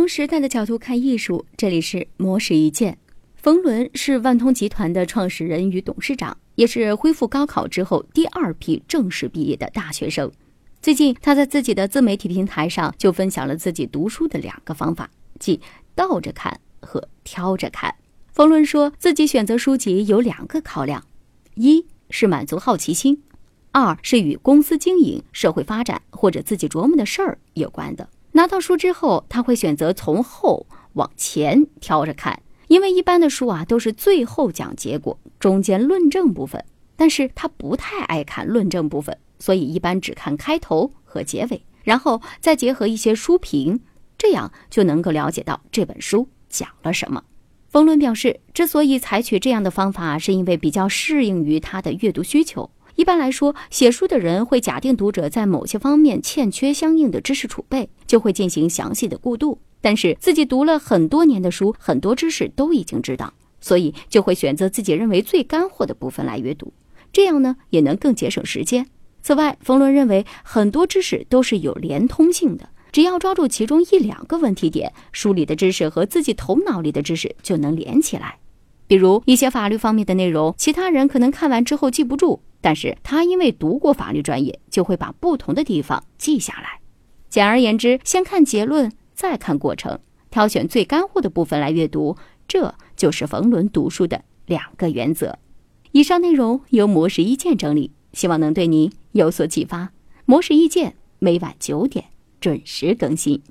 从时代的角度看艺术，这里是魔石一见。冯仑是万通集团的创始人与董事长，也是恢复高考之后第二批正式毕业的大学生。最近，他在自己的自媒体平台上就分享了自己读书的两个方法，即倒着看和挑着看。冯仑说自己选择书籍有两个考量：一是满足好奇心，二是与公司经营、社会发展或者自己琢磨的事儿有关的。拿到书之后，他会选择从后往前挑着看，因为一般的书啊都是最后讲结果，中间论证部分。但是他不太爱看论证部分，所以一般只看开头和结尾，然后再结合一些书评，这样就能够了解到这本书讲了什么。冯仑表示，之所以采取这样的方法，是因为比较适应于他的阅读需求。一般来说，写书的人会假定读者在某些方面欠缺相应的知识储备，就会进行详细的过渡。但是自己读了很多年的书，很多知识都已经知道，所以就会选择自己认为最干货的部分来阅读，这样呢也能更节省时间。此外，冯仑认为很多知识都是有连通性的，只要抓住其中一两个问题点，书里的知识和自己头脑里的知识就能连起来。比如一些法律方面的内容，其他人可能看完之后记不住。但是他因为读过法律专业，就会把不同的地方记下来。简而言之，先看结论，再看过程，挑选最干货的部分来阅读，这就是冯仑读书的两个原则。以上内容由模式意见整理，希望能对您有所启发。模式意见每晚九点准时更新。